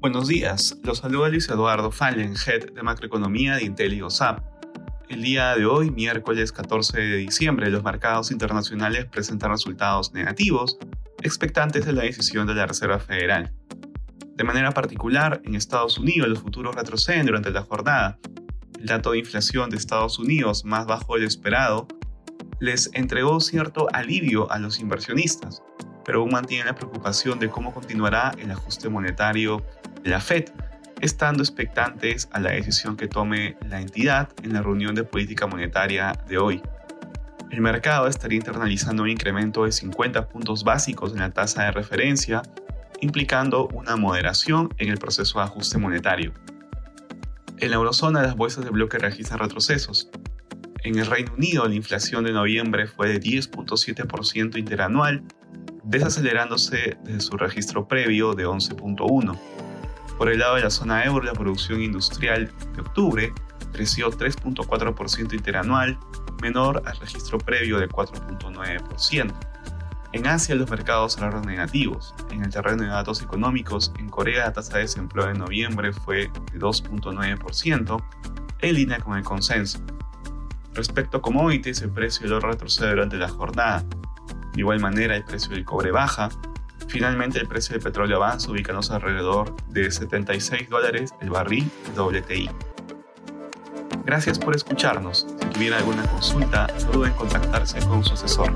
Buenos días, los saluda Luis Eduardo Fallen, Head de Macroeconomía de Intel y OSAP. El día de hoy, miércoles 14 de diciembre, los mercados internacionales presentan resultados negativos, expectantes de la decisión de la Reserva Federal. De manera particular, en Estados Unidos los futuros retroceden durante la jornada. El dato de inflación de Estados Unidos, más bajo del esperado, les entregó cierto alivio a los inversionistas, pero aún mantienen la preocupación de cómo continuará el ajuste monetario la Fed, estando expectantes a la decisión que tome la entidad en la reunión de política monetaria de hoy. El mercado estaría internalizando un incremento de 50 puntos básicos en la tasa de referencia implicando una moderación en el proceso de ajuste monetario. En la eurozona las bolsas de bloque registran retrocesos. En el Reino Unido la inflación de noviembre fue de 10.7% interanual, desacelerándose desde su registro previo de 11.1%. Por el lado de la zona euro, la producción industrial de octubre creció 3.4% interanual, menor al registro previo de 4.9%. En Asia los mercados cerraron negativos. En el terreno de datos económicos, en Corea la tasa de desempleo de noviembre fue de 2.9%, en línea con el consenso. Respecto a commodities, el precio del oro retrocede durante la jornada. De igual manera, el precio del cobre baja. Finalmente, el precio del petróleo avanza, ubicándose alrededor de 76 dólares el barril WTI. Gracias por escucharnos. Si tuviera alguna consulta, no duden en contactarse con su asesor.